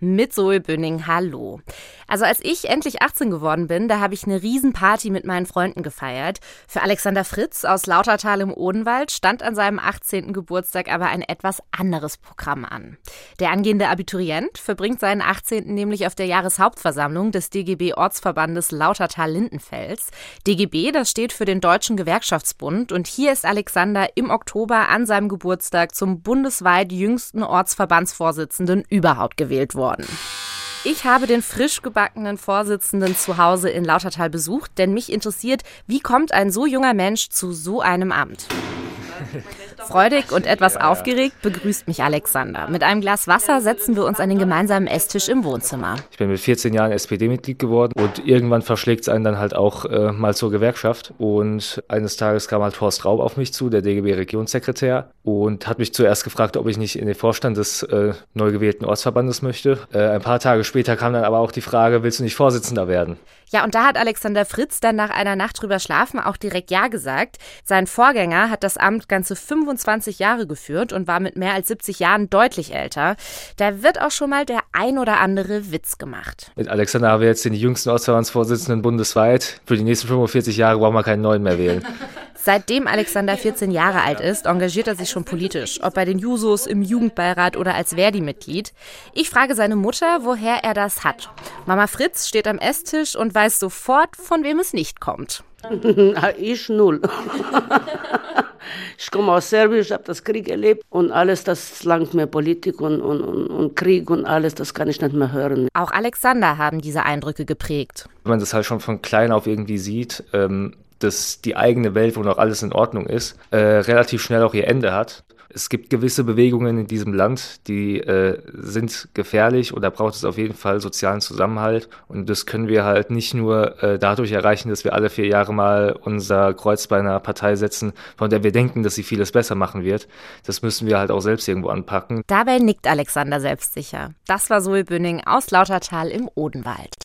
mit Zoe Bünning. Hallo. Also als ich endlich 18 geworden bin, da habe ich eine Riesenparty mit meinen Freunden gefeiert. Für Alexander Fritz aus Lautertal im Odenwald stand an seinem 18. Geburtstag aber ein etwas anderes Programm an. Der angehende Abiturient verbringt seinen 18. nämlich auf der Jahreshauptversammlung des DGB Ortsverbandes Lautertal-Lindenfels. DGB, das steht für den Deutschen Gewerkschaftsbund und hier ist Alexander im Oktober an seinem Geburtstag zum bundesweit jüngsten Ortsverbandsvorsitzenden überhaupt gewählt worden. Ich habe den frisch gebackenen Vorsitzenden zu Hause in Lautertal besucht, denn mich interessiert, wie kommt ein so junger Mensch zu so einem Amt? Freudig und etwas aufgeregt begrüßt mich Alexander. Mit einem Glas Wasser setzen wir uns an den gemeinsamen Esstisch im Wohnzimmer. Ich bin mit 14 Jahren SPD-Mitglied geworden und irgendwann verschlägt es einen dann halt auch äh, mal zur Gewerkschaft. Und eines Tages kam halt Horst Raub auf mich zu, der DGB-Regionssekretär, und hat mich zuerst gefragt, ob ich nicht in den Vorstand des äh, neu gewählten Ortsverbandes möchte. Äh, ein paar Tage später kam dann aber auch die Frage, willst du nicht Vorsitzender werden? Ja, und da hat Alexander Fritz dann nach einer Nacht drüber schlafen auch direkt Ja gesagt. Sein Vorgänger hat das Amt ganze 25 Jahre geführt und war mit mehr als 70 Jahren deutlich älter. Da wird auch schon mal der ein oder andere Witz gemacht. Mit Alexander haben wir jetzt den jüngsten Ortsverbandsvorsitzenden bundesweit. Für die nächsten 45 Jahre brauchen wir keinen neuen mehr wählen. Seitdem Alexander 14 Jahre alt ist, engagiert er sich schon politisch, ob bei den Jusos, im Jugendbeirat oder als Verdi-Mitglied. Ich frage seine Mutter, woher er das hat. Mama Fritz steht am Esstisch und weiß sofort, von wem es nicht kommt. ich null. ich komme aus Serbien, ich habe das Krieg erlebt und alles, das langt mir Politik und, und, und, Krieg und alles, das kann ich nicht mehr hören. Auch Alexander haben diese Eindrücke geprägt. Wenn man das halt schon von klein auf irgendwie sieht, ähm, dass die eigene Welt, wo noch alles in Ordnung ist, äh, relativ schnell auch ihr Ende hat. Es gibt gewisse Bewegungen in diesem Land, die äh, sind gefährlich oder braucht es auf jeden Fall sozialen Zusammenhalt. Und das können wir halt nicht nur äh, dadurch erreichen, dass wir alle vier Jahre mal unser Kreuz bei einer Partei setzen, von der wir denken, dass sie vieles besser machen wird. Das müssen wir halt auch selbst irgendwo anpacken. Dabei nickt Alexander selbstsicher. Das war Zoe Bünning aus Lautertal im Odenwald.